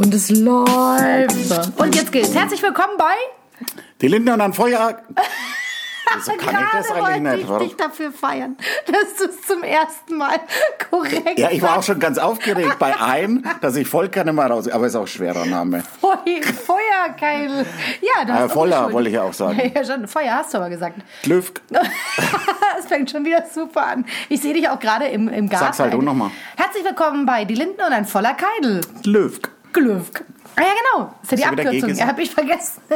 Und es läuft. Und jetzt geht's. Herzlich willkommen bei. Die Lindner und ein Feuer. So kann ich das Gerade eigentlich wollte nicht. ich Warum? dich dafür feiern, dass du es zum ersten Mal korrekt Ja, ich war auch schon ganz aufgeregt bei einem, dass ich voll keine mal raus. Aber ist auch ein schwerer Name. Feu Feuerkeil. Ja, du hast Äh, voller, wollte ich auch sagen. Ja, schon. Feuer hast du aber gesagt. Glück. Es fängt schon wieder super an. Ich sehe dich auch gerade im, im Garten. Sag's halt du noch mal. Herzlich willkommen bei Die Linden und ein voller Keidel. Glück. Glück. Ah ja, genau. Das ist ja die Abkürzung. Ja, habe ich vergessen.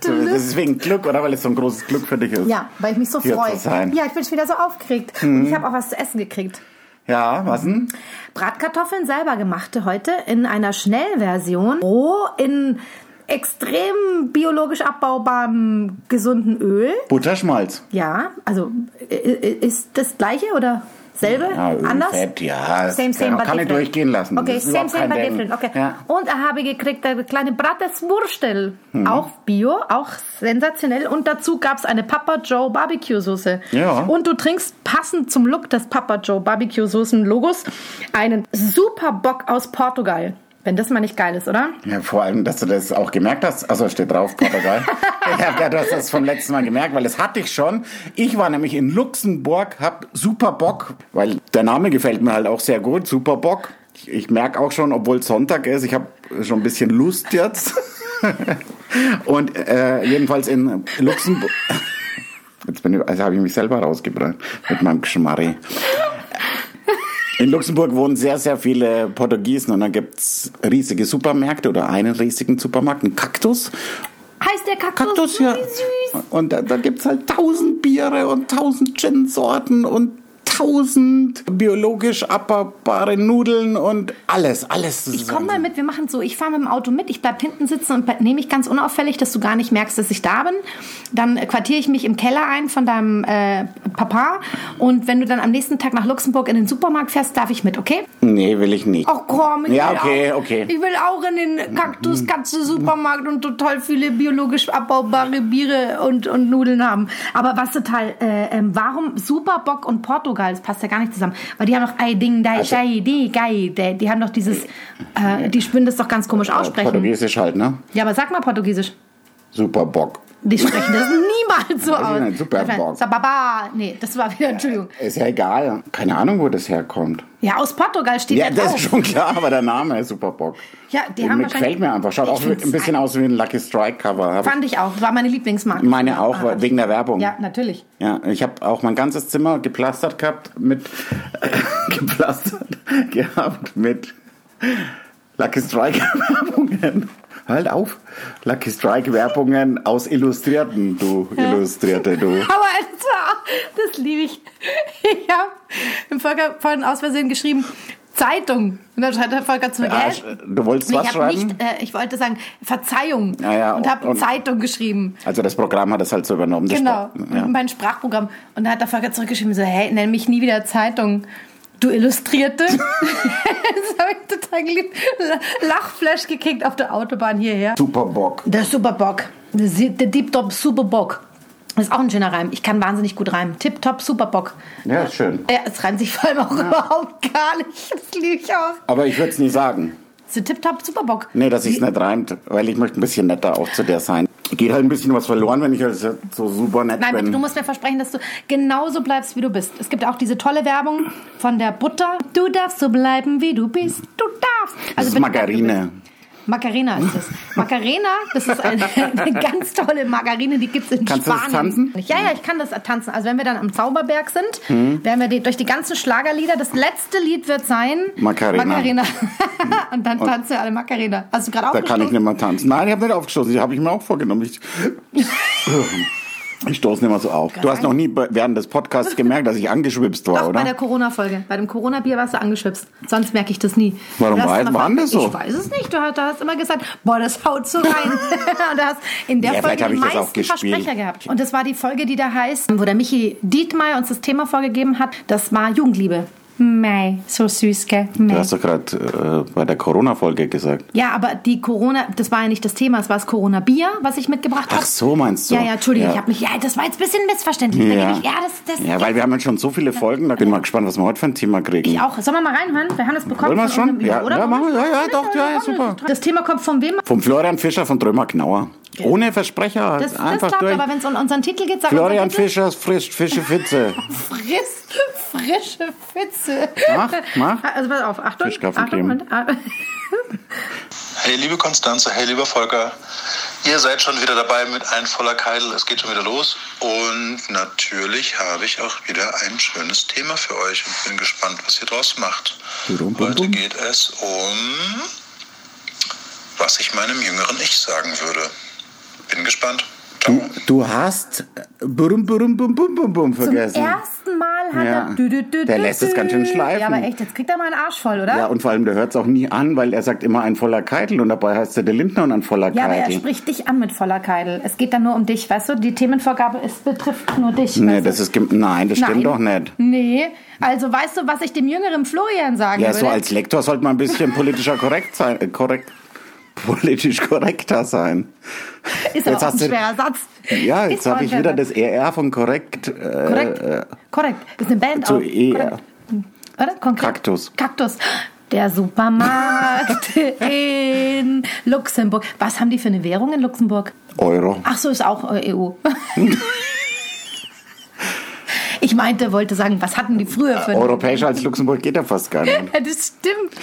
Das ist wegen Glück, oder? Weil es so ein großes Glück für dich ist. ja, weil ich mich so freue. Mhm. Ja, ich bin schon wieder so aufgeregt. Und ich habe auch was zu essen gekriegt. Ja, was denn? Bratkartoffeln selber gemachte heute in einer Schnellversion. Roh in extrem biologisch abbaubarem gesunden Öl. Butterschmalz. Ja, also ist das gleiche oder selbe? Ja, Anders? Fett, ja. Same, same, Kann but ich different. durchgehen lassen. Okay, same, same, but different. Okay. Ja. Und habe ich gekriegt eine kleine Bratwurstel. Mhm. Auch Bio, auch sensationell. Und dazu gab es eine Papa Joe Barbecue Soße. Ja. Und du trinkst passend zum Look des Papa Joe Barbecue Soßen Logos einen Super Bock aus Portugal. Wenn das mal nicht geil ist, oder? Ja, vor allem, dass du das auch gemerkt hast. Also steht drauf, Portugal. ja, du hast das vom letzten Mal gemerkt, weil das hatte ich schon. Ich war nämlich in Luxemburg, hab super Bock, weil der Name gefällt mir halt auch sehr gut, super Bock. Ich, ich merke auch schon, obwohl Sonntag ist, ich habe schon ein bisschen Lust jetzt. Und äh, jedenfalls in Luxemburg. Jetzt bin ich, also habe ich mich selber rausgebracht mit meinem Geschmarri. In Luxemburg wohnen sehr, sehr viele Portugiesen und da gibt's riesige Supermärkte oder einen riesigen Supermarkt, einen Kaktus. Heißt der Kaktus? Kaktus, ja. Süß. Und da, da gibt's halt tausend Biere und tausend Gin-Sorten und tausend biologisch abbaubare Nudeln und alles, alles. Ich komme mal mit, wir machen so, ich fahre mit dem Auto mit, ich bleib hinten sitzen und nehme mich ganz unauffällig, dass du gar nicht merkst, dass ich da bin. Dann quartiere ich mich im Keller ein von deinem äh, Papa und wenn du dann am nächsten Tag nach Luxemburg in den Supermarkt fährst, darf ich mit, okay? Nee, will ich nicht. Ach komm, ich Ja, will okay, auch, okay. Ich will auch in den Kaktus Katze Supermarkt und total viele biologisch abbaubare Biere und, und Nudeln haben. Aber was total, äh, ähm, warum Superbock und Portugal, das passt ja gar nicht zusammen, weil die haben doch ein Ding, da Also- die, geil, die, die haben doch dieses, äh, die spüren das doch ganz komisch aussprechen. Portugiesisch halt, ne? Ja, aber sag mal Portugiesisch. Super Bock. Die sprechen das niemals so ich aus. nicht, Superbock. Sababa. Nee, das war wieder, Entschuldigung. Ist ja egal. Keine Ahnung, wo das herkommt. Ja, aus Portugal steht Ja, ja das drauf. ist schon klar, aber der Name ist super Bock. Ja, die Und haben mir gefällt mir einfach. Schaut auch ein bisschen aus wie ein Lucky Strike Cover. Fand ich auch. War meine Lieblingsmarke. Meine auch, Ah, wegen der Werbung. Ja, natürlich. Ja, ich habe auch mein ganzes Zimmer geplastert gehabt mit geplastert gehabt mit Lucky Strike Werbungen. Halt auf. Lucky Strike Werbungen aus Illustrierten, du Illustrierte, du. Aber das, war, das liebe ich. Ich habe im Volker vorhin aus Versehen geschrieben, Zeitung. Und dann schreibt der Volker zu mir, gell? du wolltest Nee, was ich, hab schreiben? nicht, äh, ich wollte sagen Verzeihung Ja, ja, und habe Zeitung geschrieben. Also das Programm hat das halt so übernommen. Genau, Ja. mein Sprachprogramm. Und da hat der Volker zurückgeschrieben, so, hey, nenn mich nie wieder Zeitung. Du Illustrierte. das habe ich total geliebt. Lachflash gekickt auf der Autobahn hierher. Super Bock. Der Superbock. Der Sie- der Deep Top Superbock. Das ist auch ein schöner Reim. Ich kann wahnsinnig gut reimen. Tip Top Superbock. Ja, ist schön. Ja, es reimt sich vor allem auch überhaupt gar nicht. Das liebe ich auch. Aber ich würde es nie sagen. So Tip Top Superbock. Nee, dass ich es nicht reimt, weil ich möchte ein bisschen netter auch zu der sein. Geht halt ein bisschen was verloren, wenn ich halt so super nett Nein, bin. du musst mir versprechen, dass du genauso bleibst, wie du bist. Es gibt auch diese tolle Werbung von der Butter. Du darfst so bleiben, wie du bist. Du darfst. das ist Margarine. Macarena ist es. Macarena, das ist eine, eine ganz tolle Margarine, die gibt es in Kannst du das Spanien. tanzen? Ja, ja, ich kann das tanzen. Also wenn wir dann am Zauberberg sind, Hm. werden wir die, durch die ganzen Schlagerlieder, das letzte Lied wird sein Macarena. Macarena. Und dann tanzen wir alle Macarena. Hast du gerade Da kann ich aufgestoßen? nicht mehr tanzen. Nein, ich habe nicht aufgestoßen. Die habe ich mir auch vorgenommen. Ich, ich stoße nicht mehr so auf. Du hast noch nie während des Podcasts gemerkt, dass ich angeschwipst war, Doch, oder? bei der Corona-Folge. Bei dem Corona-Bier warst du angeschwipst. Sonst merke ich das nie. Warum war- immer war denn das so? Ich weiß es nicht. Du hast, du hast immer gesagt, boah, das haut so rein. Und du hast in der Ja, Folge die meisten. Versprecher gehabt. Und das war die Folge, die da heißt, wo der Michi Dietmeier uns das Thema vorgegeben hat. Das war Jugendliebe. Mei, so süß, gell? Du Mei. hast doch gerade äh, bei der Corona-Folge gesagt. Ja, aber die Corona, das war ja nicht das Thema, es war das Corona-Bier, was ich mitgebracht habe. Ach so, meinst du? Ja, ja, Entschuldigung, Ja. ich habe mich, ja, das war jetzt ein bisschen missverständlich. Ja. Ja, ja das, das, Ja, weil wir haben jetzt schon so viele Folgen, da bin ich mal gespannt, was wir heute für ein Thema kriegen. ich auch. Sollen wir mal reinhören? Wir haben das bekommen. Wollen wir von schon? Ja, oder? ja, machen wir. Ja, ja, doch, ja, ja, super. Das Thema kommt von wem? Vom Florian Fischer von Drömer Knauer. Ohne Versprecher, Das, das einfach klappt, durch. aber wenn es um unseren Titel geht, sag Florian. Fischer frischt Fische Fitze. Friss, frische Pfütze. Mach, mach. Also pass auf, Achtung. Achtung und, Hey liebe Konstanze, hey lieber Volker, ihr seid schon wieder dabei mit ein voller Keidel, es geht schon wieder los und natürlich habe ich auch wieder ein schönes Thema für euch und bin gespannt, was ihr draus macht. Bum, bum, Heute bum. geht es um, was ich meinem jüngeren Ich sagen würde. Bin gespannt. Ciao. Du hast äh, Bum Bum Bum Bum Bum Bum Zum vergessen. ersten Mal hat Ja. er. Dü, dü, dü, Der dü, lässt es ganz schön schleifen. Ja, aber echt, jetzt kriegt er mal einen Arsch voll, oder? Ja, und vor allem, der hört es auch nie an, weil er sagt immer ein voller Keitel und dabei heißt er der Lindner und ein voller Ja, aber er Keitel. spricht dich an mit voller Keidel. Es geht dann nur um dich, weißt du? Die Themenvorgabe ist, betrifft nur dich. Nee, du? das ist, nein, das stimmt Nein. doch nicht. Nee, also weißt du, was ich dem jüngeren Florian sagen Ja, würde? so als Lektor sollte man ein bisschen politischer korrekt sein, äh, korrekt, politisch korrekter sein. ist jetzt aber auch ein du- schwerer Satz. Ja, jetzt habe ich wieder das ER von korrekt. Äh, Korrekt, korrekt. Ist eine Band zu auch. ER. Korrekt. Oder? Konkret. Kaktus. Kaktus. Der Supermarkt in Luxemburg. Was haben die für eine Währung in Luxemburg? Euro. Ach so, ist auch äh, EU. ich meinte, wollte sagen, was hatten die früher für eine Europäischer als Luxemburg geht ja fast gar nicht. Ja, das stimmt.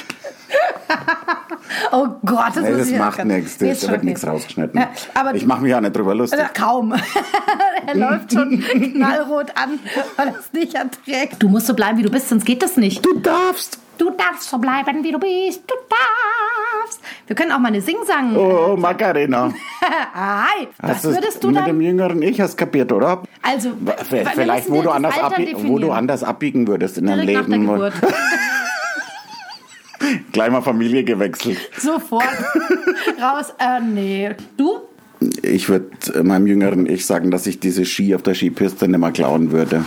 oh Gott, das, Nee, das macht jetzt- nichts, ist wird schon nichts rausgeschnitten. Ja, aber ich mache mich auch nicht drüber lustig. Also, kaum. er läuft schon knallrot an, weil er es nicht erträgt. Du musst so bleiben, wie du bist, sonst geht das nicht. Du darfst. Du darfst so bleiben, wie du bist. Du darfst. Wir können auch mal eine Sing-Sang. Oh, Macarena. Hi. Was du's würdest du mit dann? dem jüngeren Ich hast kapiert, oder? Also, Vielleicht, wo du, anders wo du anders abbiegen würdest in deinem Direkt nach der Leben. Gleich mal Familie gewechselt. Sofort. Raus. Äh, nee. Du? Ich würde meinem jüngeren Ich sagen, dass ich diese Ski auf der Skipiste nicht mehr klauen würde.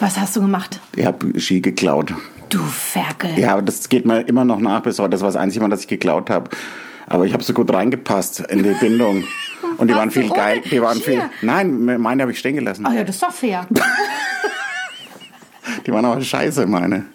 Was hast du gemacht? Ich habe Ski geklaut. Du Ferkel. Ja, aber das geht mir immer noch nach bis heute. Das war das einzige Mal, dass ich geklaut habe. Aber ich habe so gut reingepasst in die Bindung. Und die waren viel geil. Die waren viel. Nein, meine habe ich stehen gelassen. Ach ja, das ist doch fair. Die waren aber scheiße, meine.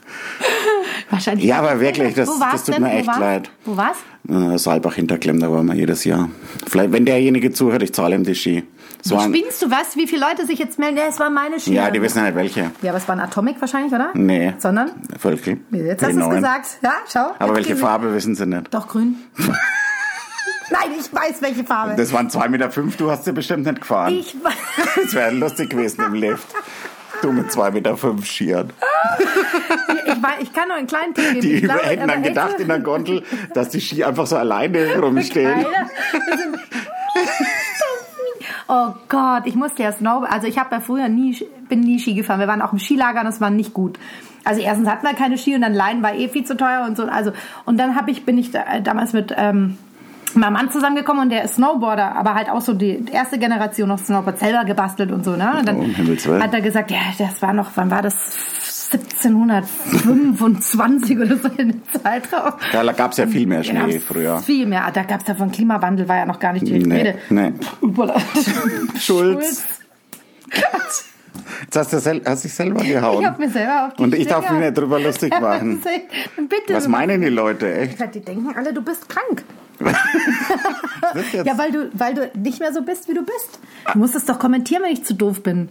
Wahrscheinlich. Ja, aber wirklich, das- Wo das tut denn? mir Wo echt war's? leid. Wo war's? Äh, Saalbach hinterklemmt, da waren wir jedes Jahr. Vielleicht, wenn derjenige zuhört, ich zahle ihm die Ski. So ein, Spinnst du was? Wie viele Leute sich jetzt melden? Ja, es waren meine Skier. ja, die wissen ja nicht welche. Ja, aber es war ein Atomic wahrscheinlich, oder? Nee. Sondern? Völkel. Jetzt hast du es gesagt. Ja, schau. Aber welche Farbe wissen sie nicht. Doch, grün. Nein, ich weiß, welche Farbe. Das waren 2,5 Meter, fünf, du hast sie bestimmt nicht gefahren. ich weiß. Das wäre lustig gewesen im Lift. Du mit 2,5 Meter fünf Skiern. Ich, weiß, ich kann nur einen kleinen Tipp geben. Die glaube, hätten dann gedacht in der Gondel, dass die Ski einfach so alleine rumstehen. Oh Gott, ich musste ja Snow, also ich habe ja früher nie, bin nie Ski gefahren. Wir waren auch im Skilager und das war nicht gut. Also erstens hatten wir keine Ski und dann Leihen war eh viel zu teuer und so. Also und dann habe ich bin ich da, damals mit ähm, meinem Mann zusammengekommen und der ist Snowboarder, aber halt auch so die erste Generation noch Snowboard selber gebastelt und so. Ne? Und dann Oh, hat er gesagt, ja, das war noch, wann war das? 1725 oder so in der Zeitraum. Da gab es ja viel mehr Schnee gab's früher. Viel mehr. Da gab es ja von Klimawandel, war ja noch gar nicht die Nee, Rede. nee. Voilà. Schulz. Jetzt hast du sel hast dich selber gehauen. Ich hab mir selber auf die Und ich darf Finger- mich nicht drüber lustig machen. Bitte. Was meinen die Leute, echt? Die denken alle, du bist krank. Ja, weil du, weil du nicht mehr so bist, wie du bist. Du musst es doch kommentieren, wenn ich zu doof bin.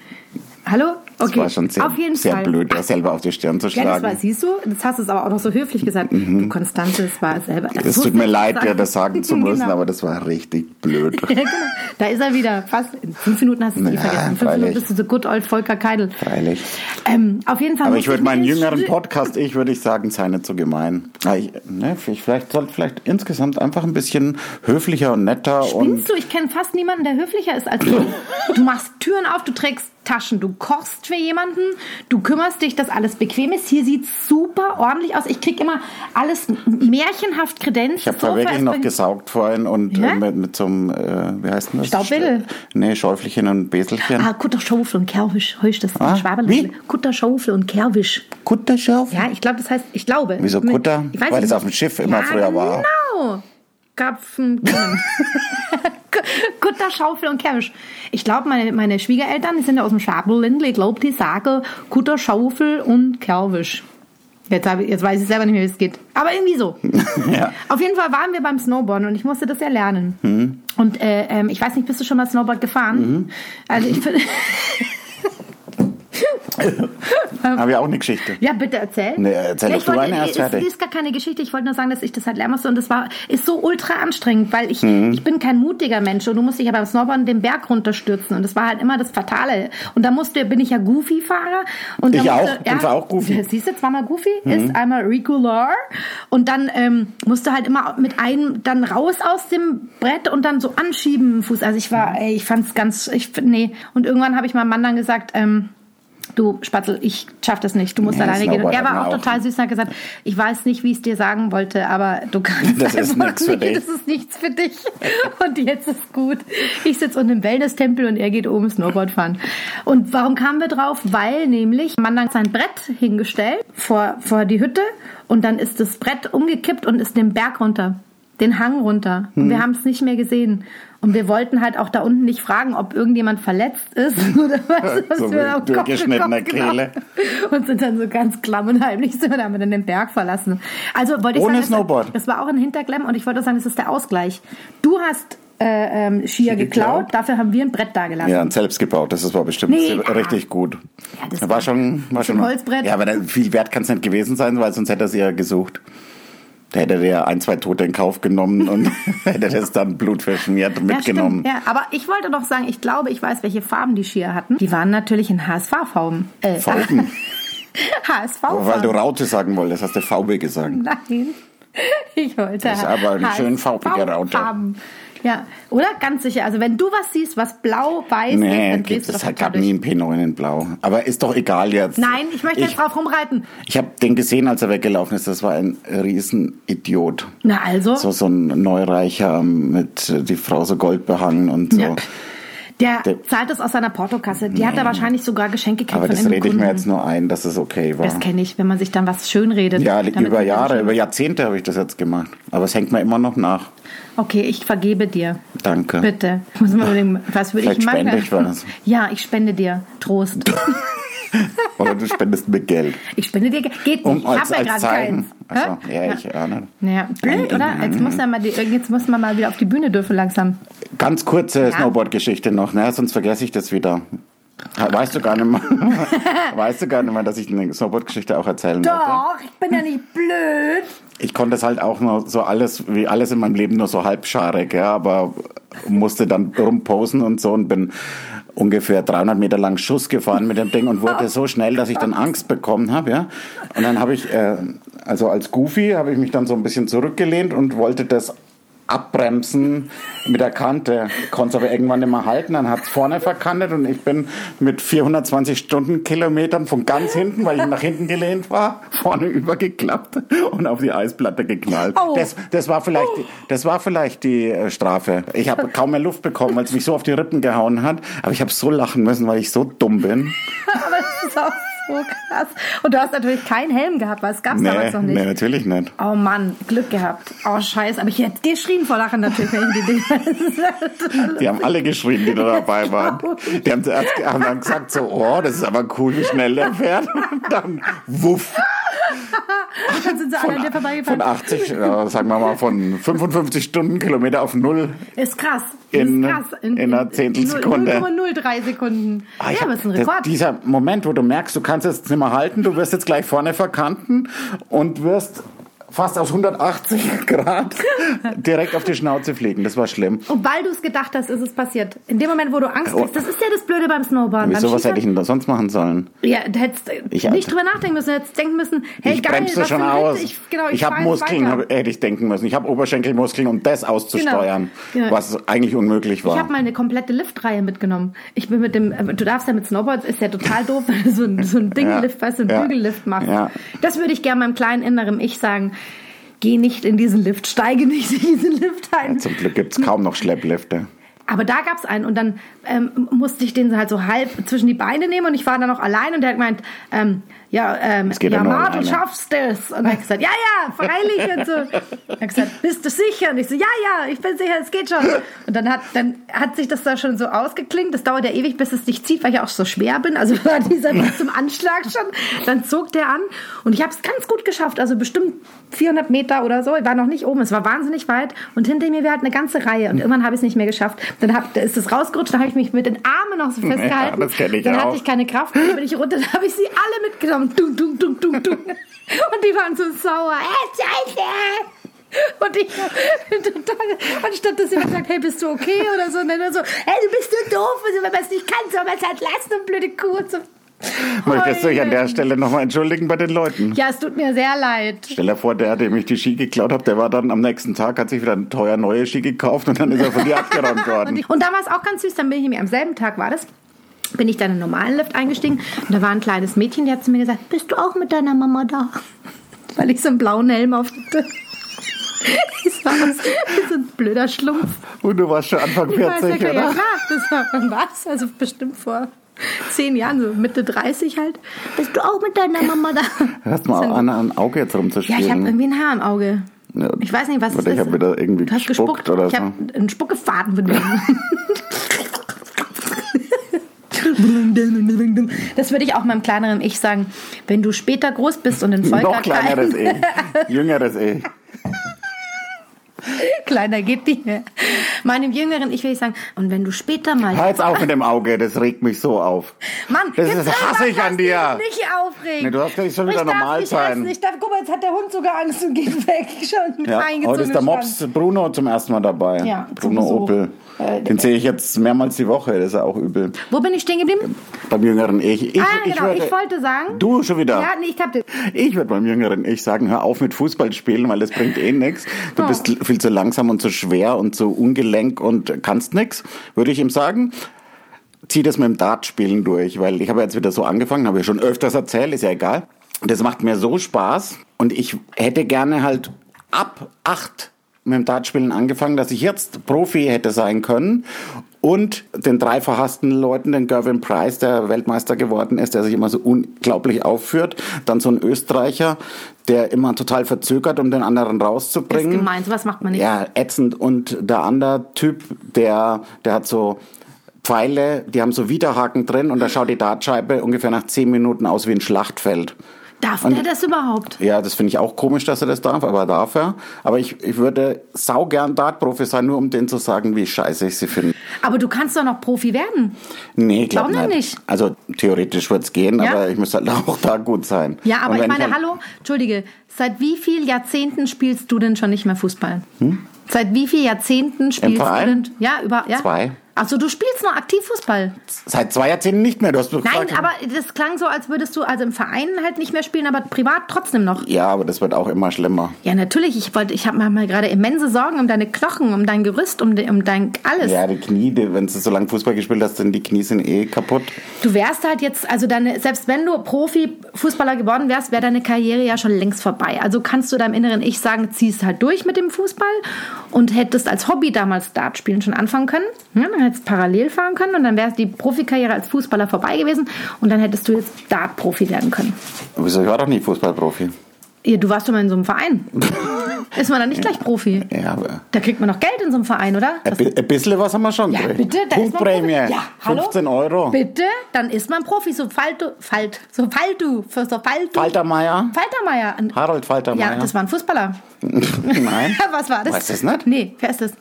Hallo? das Okay. war schon sehr, Auf jeden sehr Fall. blöd, da selber auf die Stirn zu Ja, das war, schlagen. siehst du, das hast du es aber auch noch so höflich gesagt. Du Konstanze, es war selber. Mhm. Es tut mir leid, sagen. dir das sagen zu müssen, Genau. aber das war richtig blöd. Ja, genau. Da ist er wieder. Fast in fünf Minuten hast du es nie Ja, vergessen. In fünf freilich. Minuten bist du so good old Volker Keidel. Freilich. Ähm, auf jeden Fall. Aber ich würde meinen jüngeren Podcast, ich würde ich sagen, sei nicht so gemein. Ich, ne, ich vielleicht sollte vielleicht insgesamt einfach ein bisschen höflicher und netter und Spinnst du? Ich kenne fast niemanden, der höflicher ist als du. Du machst Türen auf, du trägst Taschen, du kochst für jemanden, du kümmerst dich, dass alles bequem ist. Hier sieht super ordentlich aus. Ich krieg immer alles märchenhaft kredenzt. Ich habe wirklich noch gesaugt vorhin und Ja? äh, mit, mit so einem, äh, wie heißt denn das? Staubwedel? Nee, Schäufelchen und Beselchen. Ah, Kutterschaufel und Kerwisch. Heusch das Ah? Kutterschaufel und Kerwisch. Kutterschaufel? Ja, ich glaube, das heißt, ich glaube. Wieso Kutter? Ich weiß Weil nicht. das auf dem Schiff immer ja, früher war. Genau. Kapfen. Kutter, Schaufel und Kerwisch. Ich glaube, meine, meine Schwiegereltern, die sind ja aus dem Schwabenländle, ich glaube, die sagen Kutter, Schaufel und Kerwisch. Jetzt, ich, jetzt weiß ich selber nicht mehr, wie es geht. Aber irgendwie so. Ja. Auf jeden Fall waren wir beim Snowboarden und ich musste das ja lernen. Mhm. Und äh, ähm, ich weiß nicht, bist du schon mal Snowboard gefahren? Also ich finde... Habe ich auch eine Geschichte. Ja, bitte erzähl. Nee, erzähl ja, doch ich du wollte, eine erst fertig. ist gar keine Geschichte. Ich wollte nur sagen, dass ich das halt lernen musste und das war ist so ultra anstrengend, weil ich Mhm. ich bin kein mutiger Mensch und du musst dich ja beim Snowboarden den Berg runterstürzen und das war halt immer das Fatale. Und da musste bin ich ja Goofy-Fahrer und Ich da auch. musste, Bin zwar auch Goofy. Mhm. Siehst du, zweimal Goofy ist einmal regular und dann ähm, musste halt immer mit einem dann raus aus dem Brett und dann so anschieben im Fuß. Also ich war, ey, ich fand's ganz, ich nee. Und irgendwann habe ich meinem Mann dann gesagt. Ähm, Du Spatzel, ich schaff das nicht. Du musst Nee, alleine gehen. Und er war auch total süß und hat gesagt, ich weiß nicht, wie ich es dir sagen wollte, aber du kannst Das ist einfach für nicht. Das ist nichts für dich. Und jetzt ist gut. Ich sitze unten im Wellness-Tempel und er geht oben Snowboard fahren. Und warum kamen wir drauf? Weil nämlich man dann sein Brett hingestellt vor, vor die Hütte und dann ist das Brett umgekippt und ist den Berg runter. Den Hang runter. Und Hm. wir haben es nicht mehr gesehen. Und wir wollten halt auch da unten nicht fragen, ob irgendjemand verletzt ist oder was. was So wir auf genau. Kehle. Und sind dann so ganz klamm und heimlich sind wir dann mit in den Berg verlassen. Also wollte ich Ohne sagen, das- Snowboard. Das war auch ein Hinterklemm und ich wollte sagen, das ist der Ausgleich. Du hast äh, ähm, Skier geklaut, geklaut. dafür haben wir ein Brett da gelassen. Ja, ein selbst gebaut. Das war bestimmt Nee, ja. richtig gut. Ja, das war, war- schon, war so ein schon. Holzbrett. Ja, aber da, viel wert kann es nicht gewesen sein, weil sonst hätte er sie ja gesucht. Da hätte er ja ein, zwei Tote in Kauf genommen und hätte das dann blutverschmiert Ja, mitgenommen. stimmt. Ja, aber ich wollte noch sagen, ich glaube, ich weiß, welche Farben die Skier hatten. Die waren natürlich in HSV-Farben. Äh, Farben. HSV-Farben. Weil du Raute sagen wolltest, hast du VW gesagt. Nein. Ich wollte. Das ist aber eine schön farbige Raute. Farben. Ja, oder? Ganz sicher. Also wenn du was siehst, was blau-weiß ist, Nee, dann gibt drehst du es doch total gab nie durch. ein P9 in Blau. Aber ist doch egal jetzt. Nein, ich möchte Ich- jetzt drauf rumreiten. Ich habe den gesehen, als er weggelaufen ist. Das war ein Riesenidiot. Na also, So, so ein Neureicher mit äh, die Frau so goldbehangen und so. Ja. Der, der- zahlt es aus seiner Portokasse. Die hat er wahrscheinlich sogar Geschenke gekriegt Aber das rede ich mir jetzt nur ein, dass es okay war. Das kenne ich, wenn man sich dann was schönredet. Ja, damit über man Jahre, über schön- Jahrzehnte habe ich das jetzt gemacht. Aber es hängt mir immer noch nach. Okay, ich vergebe dir. Danke. Bitte. Muss mal überlegen, was würde ich machen? spende ich was. Ja, ich spende dir Trost. Oder du spendest mir Geld. Ich spende dir. Ge- Geht nicht. Um ich als, habe ja gerade keins. Achso, Hä? ja, ich ahne. Naja, blöd, oder? Jetzt muss, er mal die, jetzt muss man mal wieder auf die Bühne dürfen langsam. Ganz kurze Snowboard-Geschichte noch, ne? sonst vergesse ich das wieder. Weißt du gar nicht mehr, weißt du gar nicht mehr, dass ich eine Snowboard-Geschichte auch erzählen wollte? Doch, ich bin ja nicht blöd. Ich konnte es halt auch nur so alles, wie alles in meinem Leben nur so halbscharig, ja, aber musste dann rumposen und so und bin ungefähr 300 Meter lang Schuss gefahren mit dem Ding und wurde so schnell, dass ich dann Angst bekommen habe, ja. Und dann habe ich, äh, also als Goofy habe ich mich dann so ein bisschen zurückgelehnt und wollte das abbremsen mit der Kante. Konnte es aber irgendwann nicht mehr halten, dann hat es vorne verkantet und ich bin mit 420 Stundenkilometern von ganz hinten, weil ich nach hinten gelehnt war, vorne übergeklappt und auf die Eisplatte geknallt. Oh. Das, das war vielleicht, die, das war vielleicht die äh, Strafe. Ich habe kaum mehr Luft bekommen, weil es mich so auf die Rippen gehauen hat. Aber ich habe so lachen müssen, weil ich so dumm bin. Aber das ist auch so krass. Und du hast natürlich keinen Helm gehabt, weil es gab es Nee, damals noch nicht. nee, natürlich nicht. Oh Mann, Glück gehabt. Oh Scheiße, aber ich hätte geschrien vor Lachen natürlich, wenn ich die Dinge. Die haben alle geschrien, die da dabei waren. Die haben zuerst haben dann gesagt so, oh, das ist aber cool, wie schnell der fährt. Und dann, wuff, Dann sind sie alle an dir von vorbeigefahren. 80, ja, sagen wir mal, von 55 Stundenkilometer auf null. Ist krass. In- ist krass. in einer Zehntelsekunde. 0,03 Sekunden. Ah, ja, aber ist ein das- Rekord. Dieser Moment, wo du merkst, du kannst jetzt nicht mehr halten, du wirst jetzt gleich vorne verkanten und wirst fast aus 180 Grad direkt auf die Schnauze fliegen. Das war schlimm. Und weil du es gedacht hast, ist es passiert. In dem Moment, wo du Angst hast, das ist ja das Blöde beim Snowboarden. Wieso, beim was hätte ich denn da sonst machen sollen? Ja, du hättest Ich- nicht drüber nachdenken müssen, du hättest denken müssen, hey ich geil, bremse was schon aus. Ich, genau, ich fahr habe Muskeln, hab, hätte ich denken müssen. Ich habe Oberschenkelmuskeln, um das auszusteuern, Genau. was eigentlich unmöglich Ich war. habe mal eine komplette Liftreihe mitgenommen. Ich bin mit dem, äh, du darfst ja mit Snowboard, ist ja total doof, wenn du so ein, so ein Dinglift, weißt du, ein Ja. Bügellift machst. Ja. Das würde ich gerne meinem kleinen inneren Ich sagen. Geh nicht in diesen Lift, steige nicht in diesen Lift ein. Zum Glück gibt's kaum noch Schlepplifte. Aber da gab's einen und dann ähm, musste ich den halt so halb zwischen die Beine nehmen und ich war dann noch allein und der hat gemeint, ähm, ja, ähm, geht ja, ja Ma, du schaffst es. Und er hat gesagt, ja, ja, freilich und so. Er hat gesagt, bist du sicher? Und ich so, ja, ja, ich bin sicher, es geht schon. Und dann hat, dann hat sich das da schon so ausgeklingt. Das dauert ja ewig, bis es dich zieht, weil ich auch so schwer bin. Also war dieser bis zum Anschlag schon. Dann zog der an und ich habe es ganz gut geschafft. Also bestimmt 400 Meter oder so. Ich war noch nicht oben. Es war wahnsinnig weit und hinter mir wäre halt eine ganze Reihe. Und irgendwann habe ich es nicht mehr geschafft. Dann hab, ist es rausgerutscht. Dann habe ich mich mit den Armen noch so festgehalten. das kenn ich dann auch. hatte ich keine Kraft. Dann bin ich runter. Dann habe ich sie alle mitgenommen. Dung, dung, dung, dung, dung. Und die waren so sauer. Äh, Scheiße! Und ich total, anstatt dass jemand sagt, hey, bist du okay oder so, und dann nur so, hey, du bist so doof, also, wenn man es nicht kann, soll man es halt lassen und blöde Kuh. Und so. Möchtest du dich an der. Stelle nochmal entschuldigen bei den Leuten? Ja, es tut mir sehr leid. Stell dir vor, der, dem ich die Ski geklaut habe, der war dann am nächsten Tag, hat sich wieder ein teuer neue Ski gekauft und dann ist er von dir abgeräumt worden. Und, und da war es auch ganz süß, dann bin ich mir am selben Tag war das, bin ich dann in den normalen Lift eingestiegen und da war ein kleines Mädchen, die hat zu mir gesagt, bist du auch mit deiner Mama da? Weil ich so einen blauen Helm auf hatte. Ich wie so ein blöder Schlumpf. Und du warst schon Anfang Ich weiß 40, ja, ja oder? klar, das war wann? Also bestimmt vor zehn Jahren, so Mitte 30 halt. Bist du auch mit deiner Mama da? Hörst mal an, ein Auge jetzt Ja, rumzuspielen. ich habe irgendwie ein Haar im Auge. Ja. Ich weiß nicht, was es Oder ist. ich hab wieder irgendwie gespuckt gespuckt oder Ich so. habe einen Spuckefaden benommen. Das würde ich auch meinem kleineren Ich sagen. Wenn du später groß bist und in Volker Noch kleineres E. Jüngeres E. Kleiner geht nicht mehr. Meinem jüngeren Ich will ich sagen, und wenn du später mal... Hör jetzt auf mit dem Auge, das regt mich so auf. Mann, Das ist- ich an dir. Nicht aufregen. Nee, du hast gleich schon wieder ich darf normal nicht sein. Ich darf, guck mal, jetzt hat der Hund sogar Angst und geht weg. Schon Ja, heute ist der Mops Bruno zum ersten Mal dabei. Ja, Bruno. Opel. Äh, Den sehe ich jetzt mehrmals die Woche, das ist ja auch übel. Wo bin ich stehen geblieben? Beim jüngeren Ich. ich ah, genau. würde- ich wollte sagen... Du schon wieder. Ja, nee, ich hab... Ich würde beim jüngeren Ich sagen, hör auf mit Fußball spielen, weil das bringt eh nichts. Oh. Du bist viel zu langsam und zu schwer und zu ungelenk und kannst nix. Würde ich ihm sagen. Zieh das mit dem Dartspielen durch, weil ich habe jetzt wieder so angefangen, habe ich schon öfters erzählt, ist ja egal. Das macht mir so Spaß und ich hätte gerne halt ab acht mit dem Dartspielen angefangen, dass ich jetzt Profi hätte sein können und den drei verhassten Leuten, den Gervin Price, der Weltmeister geworden ist, der sich immer so unglaublich aufführt, dann so ein Österreicher, der immer total verzögert, um den anderen Das ist rauszubringen. gemein, sowas macht man nicht. Ja, ätzend. Und der andere Typ, der, der hat so Pfeile, die haben so Widerhaken drin und da schaut die Dartscheibe ungefähr nach zehn Minuten aus wie ein Schlachtfeld. Darf Und- der das überhaupt? Ja, das finde ich auch komisch, dass er das darf, aber darf er. Aber ich, ich würde saugern Dartprofi sein, nur um denen zu sagen, wie scheiße ich sie finde. Aber du kannst doch noch Profi werden. Nee, glaub Warum denn nicht. nicht? Also theoretisch wird's gehen, Ja? aber ich müsste halt auch da gut sein. Ja, aber ich meine, halt- hallo, entschuldige, seit wie vielen Jahrzehnten spielst du denn schon nicht mehr Fußball? Seit wie vielen Jahrzehnten spielst du Hm? Denn? Ja, über ja. Zwei. Also du spielst noch aktiv Fußball? Seit zwei Jahrzehnten nicht mehr. Du hast Nein, gesagt, aber das klang so, als würdest du also im Verein halt nicht mehr spielen, aber privat trotzdem noch. Ja, aber das wird auch immer schlimmer. Ja, natürlich. Ich wollte, ich habe mal gerade immense Sorgen um deine Knochen, um dein Gerüst, um, de, um dein alles. Ja, die Knie, wenn du so lange Fußball gespielt hast, sind die Knie sind eh kaputt. Du wärst halt jetzt, also deine, selbst wenn du Profi-Fußballer geworden wärst, wäre deine Karriere ja schon längst vorbei. Also kannst du deinem inneren Ich sagen, ziehst halt durch mit dem Fußball und hättest als Hobby damals Dartspielen schon anfangen können. Ja, dann hättest parallel fahren können und dann wäre die Profikarriere als Fußballer vorbei gewesen und dann hättest du jetzt Dart-Profi werden können. Wieso? Ich war doch nicht Fußballprofi. Ja, du warst doch mal in so einem Verein. Ist man dann nicht gleich Profi? Ja, aber Da kriegt man noch Geld in so einem Verein, oder? ein bi- ein bisschen was haben wir schon Ja, bitte, da Punktprämie. Ja, hallo? 15 Euro. Bitte, dann ist man Profi. So Faltu, Falt, so Faltu, so Faltu. Faltermeier. Faltermeier. Harold Faltermeier. Ja, das war ein Fußballer. Nein. Was war das? Weißt du das nicht? Nee, wer ist das?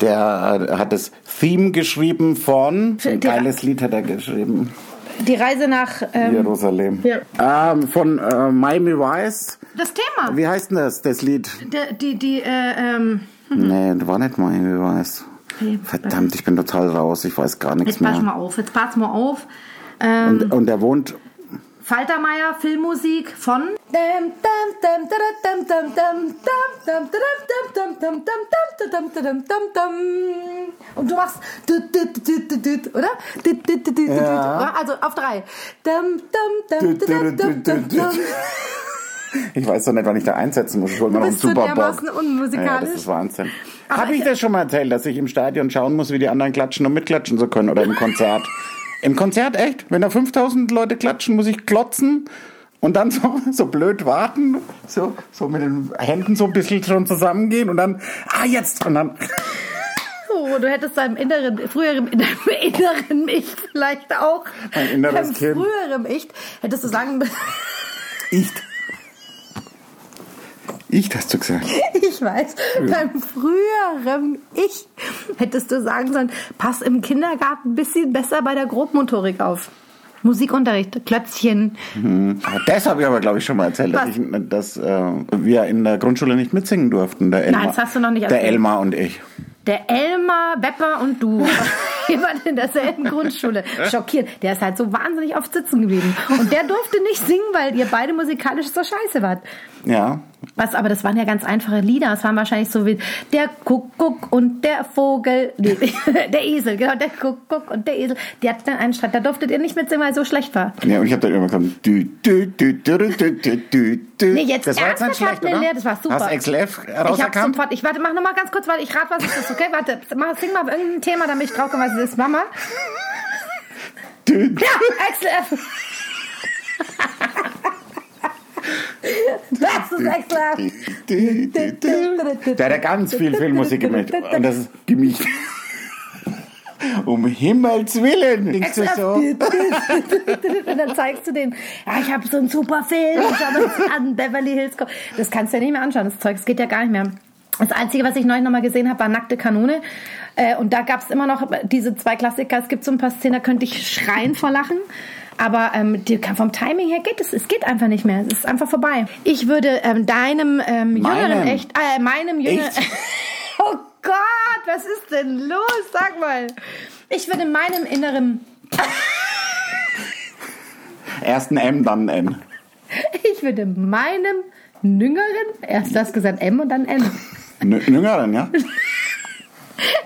Der hat das Theme geschrieben von. Ein geiles Lied hat er geschrieben. Die Reise nach ähm, Jerusalem. Ja. Ähm, von äh, Miami Vice. das Thema. Wie heißt denn das, das Lied? Die, die, die äh, ähm, Nee, das war nicht Miami Vice. Verdammt, ich bin total raus. Ich weiß gar nichts jetzt pass mehr. mal auf, jetzt pass mal auf. Ähm, Und, und er wohnt. Faltermeier, Filmmusik von. Und du machst. Oder? Ja. Also auf drei. Ich weiß doch nicht, wann ich da einsetzen muss. Ich hol mir noch einen bist super dermaßen Bock. unmusikalisch. Ja, das ist Wahnsinn. Habe ich ich- das schon mal erzählt, dass ich im Stadion schauen muss, wie die anderen klatschen und mitklatschen zu können? Oder im Konzert? Im Konzert echt? Wenn da 5000 Leute klatschen, muss ich klotzen und dann so, so blöd warten, so, so mit den Händen so ein bisschen schon zusammengehen und dann, ah, jetzt! Und dann, Oh, du hättest deinem inneren, früheren, in deinem inneren Ich vielleicht auch. Mein inneres deinem Kind. früheren Ich hättest du sagen müssen. ich. Ich, hast du gesagt. Ich weiß, beim früheren Ich hättest du sagen sollen, pass im Kindergarten ein bisschen besser bei der Grobmotorik auf. Musikunterricht, Klötzchen. Das habe ich aber, glaube ich, schon mal erzählt, dass, ich, dass äh, wir in der Grundschule nicht mitsingen durften. Der Elmar, das hast du noch nicht Der erzählt. Elmar und ich. Der Elmar, Bepper und du. Jemand in derselben Grundschule. Schockiert. Der ist halt so wahnsinnig oft sitzen geblieben. Und der durfte nicht singen, weil ihr beide musikalisch so scheiße wart. Ja, Was, aber das waren ja ganz einfache Lieder. Es waren wahrscheinlich so wie der Kuckuck und der Vogel, nee, der Esel, genau, der Kuckuck und der Esel. Die hatten dann einen Streit. Da durftet ihr nicht mitsingen, weil es so schlecht war. Ja, und ich habe dann immer gesagt, dü, dü, dü, dü, dü, dü, dü, dü. Nee, jetzt das war jetzt nicht schlecht, oder? nee, das war super. Hast XLF Ich hab rauserkannt? sofort, ich warte, mach noch mal ganz kurz, weil ich rate, was ist das, okay? Warte, mach, sing mal irgendein Thema, damit ich drauf komme, was es ist. Mama. Dü, dü. Ja, XLF. Das ist dü. Der hat ja ganz viel Filmmusik gemischt. Und das ist gemischt. Um Himmels Willen. Denkst du so? Und dann zeigst du den, ja, ich habe so einen super Film, mal das an, Beverly Hills Cop. Das kannst du ja nicht mehr anschauen, das Zeug, das geht ja gar nicht mehr. Das Einzige, was ich neulich nochmal gesehen habe, war Nackte Kanone. Äh, Und da gab es immer noch diese zwei Klassiker. Es gibt so ein paar Szenen, da könnte ich schreien vor Lachen. Aber ähm, vom Timing her geht es, es geht einfach nicht mehr. Es ist einfach vorbei. Ich würde ähm, deinem ähm, jüngeren echt, äh, meinem jüngeren, oh Gott, was ist denn los? Sag mal. Ich würde meinem inneren Erst ein M, dann ein N. Ich würde meinem Jüngeren, erst das gesagt M und dann N. N Jüngeren, ja?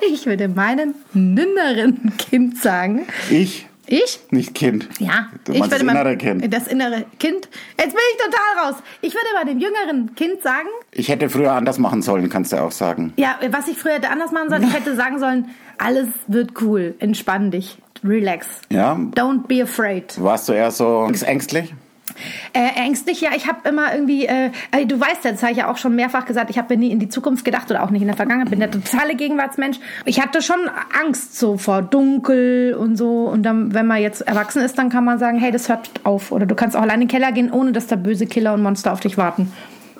Ich würde meinem jüngeren Kind sagen, Ich, ich? nicht Kind. Ja, Du ich das würde meinem- innere Kind. Das innere Kind. Jetzt bin ich total raus. Ich würde bei dem jüngeren Kind sagen, Ich hätte früher anders machen sollen, kannst du auch sagen. ja, was ich früher hätte anders machen sollen, ich hätte sagen sollen, alles wird cool, entspann dich, relax. Ja? Don't be afraid. Warst du eher so ängstlich? Äh, ängstlich, ja, ich habe immer irgendwie, äh, äh, du weißt ja, das habe ich ja auch schon mehrfach gesagt, ich habe nie in die Zukunft gedacht oder auch nicht in der Vergangenheit, bin der totale Gegenwartsmensch. Ich hatte schon Angst so vor Dunkel und so und dann, wenn man jetzt erwachsen ist, dann kann man sagen, hey, das hört auf oder du kannst auch allein in den Keller gehen, ohne dass da böse Killer und Monster auf dich warten.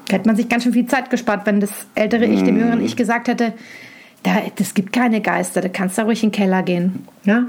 Da hätte man sich ganz schön viel Zeit gespart, wenn das ältere Ich dem jüngeren Ich gesagt hätte, da, das gibt keine Geister, da kannst du ruhig in den Keller gehen. Ja?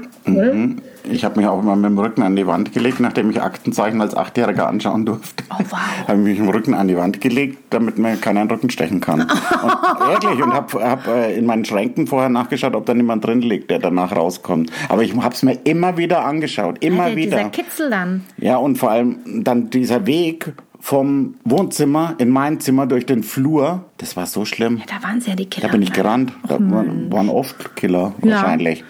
Ich habe mich auch immer mit dem Rücken an die Wand gelegt, nachdem ich Aktenzeichen als Achtjähriger anschauen durfte. Oh, wow. Habe mich mit dem Rücken an die Wand gelegt, damit mir keiner in den Rücken stechen kann. Und, wirklich, und habe hab, äh, in meinen Schränken vorher nachgeschaut, ob da niemand drin liegt, der danach rauskommt. Aber ich habe es mir immer wieder angeschaut, immer Alter, wieder. Dieser Kitzel dann. Ja, und vor allem dann dieser Weg vom Wohnzimmer in mein Zimmer durch den Flur, das war so schlimm. Da waren sie ja die Killer. Da bin ich gerannt. Da waren waren oft Killer Ja. wahrscheinlich.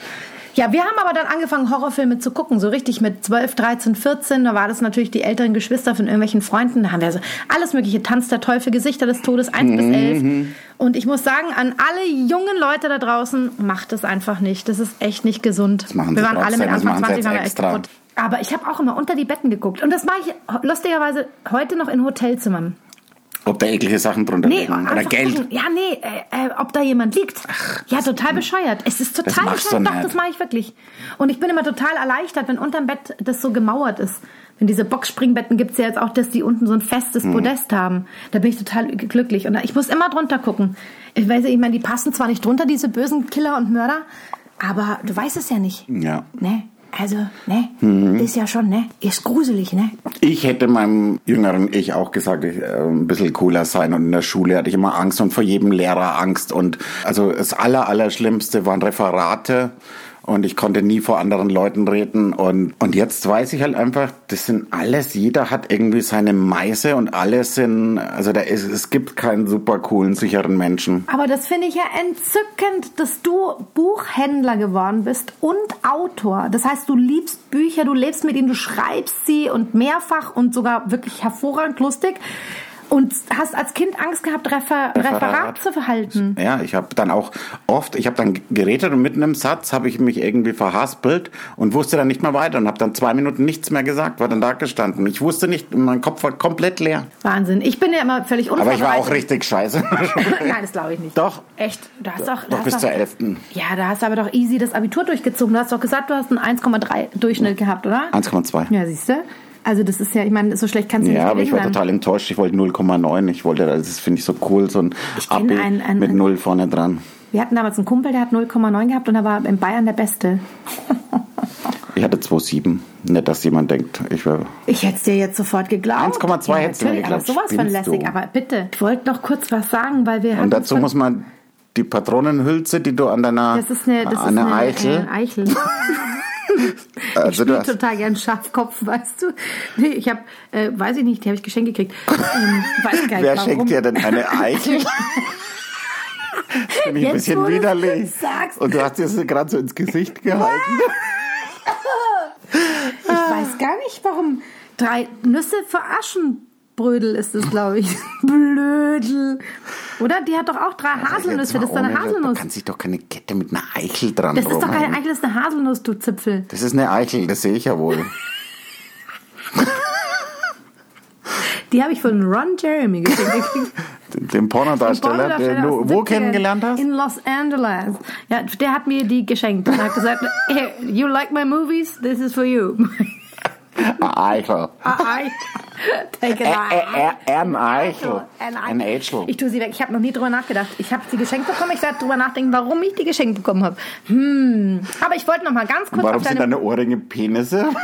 Ja, wir haben aber dann angefangen, Horrorfilme zu gucken, so richtig mit 12, 13, 14. Da war das natürlich die älteren Geschwister von irgendwelchen Freunden. Da haben wir so alles mögliche, Tanz der Teufel, Gesichter des Todes, 1 bis 11. Und ich muss sagen, an alle jungen Leute da draußen, macht es einfach nicht. Das ist echt nicht gesund. machen wir waren alle mit das Anfang machen sie 20, jetzt waren wir echt kaputt. Aber ich habe auch immer unter die Betten geguckt. Und das mache ich lustigerweise heute noch in Hotelzimmern. Ob da eklige Sachen drunter Nee, liegen oder Geld. gucken. Ja, nee, äh, äh, ob da jemand liegt. ja, total bescheuert. Es ist total bescheuert. Doch, das mache ich wirklich. Und ich bin immer total erleichtert, wenn unterm Bett das so gemauert ist. Wenn diese Boxspringbetten gibt's ja jetzt auch, dass die unten so ein festes Hm. Podest haben. Da bin ich total glücklich. Und ich muss immer drunter gucken. Ich weiß, ich meine, die passen zwar nicht drunter, diese bösen Killer und Mörder, aber du weißt es ja nicht. Ja. Nee. Also, ne? Mhm. Ist ja schon, ne? Ist gruselig, ne? Ich hätte meinem jüngeren Ich auch gesagt, ich, äh, ein bisschen cooler sein. Und in der Schule hatte ich immer Angst und vor jedem Lehrer Angst. Und also das Aller, Allerschlimmste waren Referate. Und ich konnte nie vor anderen Leuten reden. Und, und jetzt weiß ich halt einfach, das sind alles, jeder hat irgendwie seine Meise und alle sind, also da ist, es gibt keinen super coolen, sicheren Menschen. Aber das finde ich ja entzückend, dass du Buchhändler geworden bist und Autor. Das heißt, du liebst Bücher, du lebst mit ihnen, du schreibst sie und mehrfach und sogar wirklich hervorragend lustig. Und hast als Kind Angst gehabt, Refer Referat, Referat. zu verhalten. Ja, ich habe dann auch oft, ich habe dann geredet und mitten im Satz habe ich mich irgendwie verhaspelt und wusste dann nicht mehr weiter und habe dann zwei Minuten nichts mehr gesagt, war dann da gestanden. Ich wusste nicht, mein Kopf war komplett leer. Wahnsinn. Ich bin ja immer völlig Aber unvorbereitet. ich war auch richtig scheiße. Nein, das glaube ich nicht. Doch. Echt? Du hast doch, Doch bis doch, zur 11. Ja, da hast du aber doch easy das Abitur durchgezogen. Du hast doch gesagt, du hast einen 1,3 Durchschnitt gehabt, oder? 1,2. Ja, siehst du? Also das ist ja, ich meine, so schlecht kannst du Ja, nicht aber ich war total enttäuscht. Ich wollte 0,9. Ich wollte, das finde ich so cool, so ein Abi einen- einen- mit 0 vorne dran. Wir hatten damals einen Kumpel, der hat 0,9 gehabt und er war in Bayern der Beste. Ich hatte 2,7. Nicht, dass jemand denkt, ich wäre. Ich hätte es dir jetzt sofort geglaubt. 1,2 hättest du mir natürlich, aber geglaubt. sowas von lässig. du? Aber bitte, ich wollte noch kurz was sagen, weil wir Und dazu muss man die Patronenhülse, die du an deiner Das ist eine, das ist an der eine Eichel. Äh, Eichel. also ich hast, total gern Schafkopf, weißt du? Nee, ich habe, äh, weiß ich nicht, die habe ich geschenkt gekriegt. Ähm, weiß gar nicht wer warum. schenkt dir denn eine Eichel? Finde ich ein bisschen widerlich. sagst. Und du hast dir das gerade so ins Gesicht gehalten. Ich weiß gar nicht, warum. Drei Nüsse für Aschenbrödel ist es, glaube ich. Blödel. Oder? Die hat doch auch drei Haselnüsse. Also mal Das ist doch eine ohne- Da Haselnuss. kann sich doch keine Kette mit einer Eichel dran Das ist doch keine Eichel, das ist eine Haselnuss, du Zipfel. Das ist eine Eichel, das sehe ich ja wohl. Die habe ich von Ron Jeremy geschenkt. Den- Den Pornodarsteller, den du wo kennengelernt hast? In Los Angeles. Ja, der hat mir die geschenkt und hat gesagt, hey, you like my movies? This is for you. Eichel. Take it Ein Eichel. Ein Ein Eichel. Ich tue sie weg. Ich habe noch nie drüber nachgedacht. Ich habe sie geschenkt bekommen. Ich werde drüber nachdenken, warum ich die geschenkt bekommen habe. Hm. Aber ich wollte noch mal ganz kurz Warum sind deine... Ohrringe Penisse?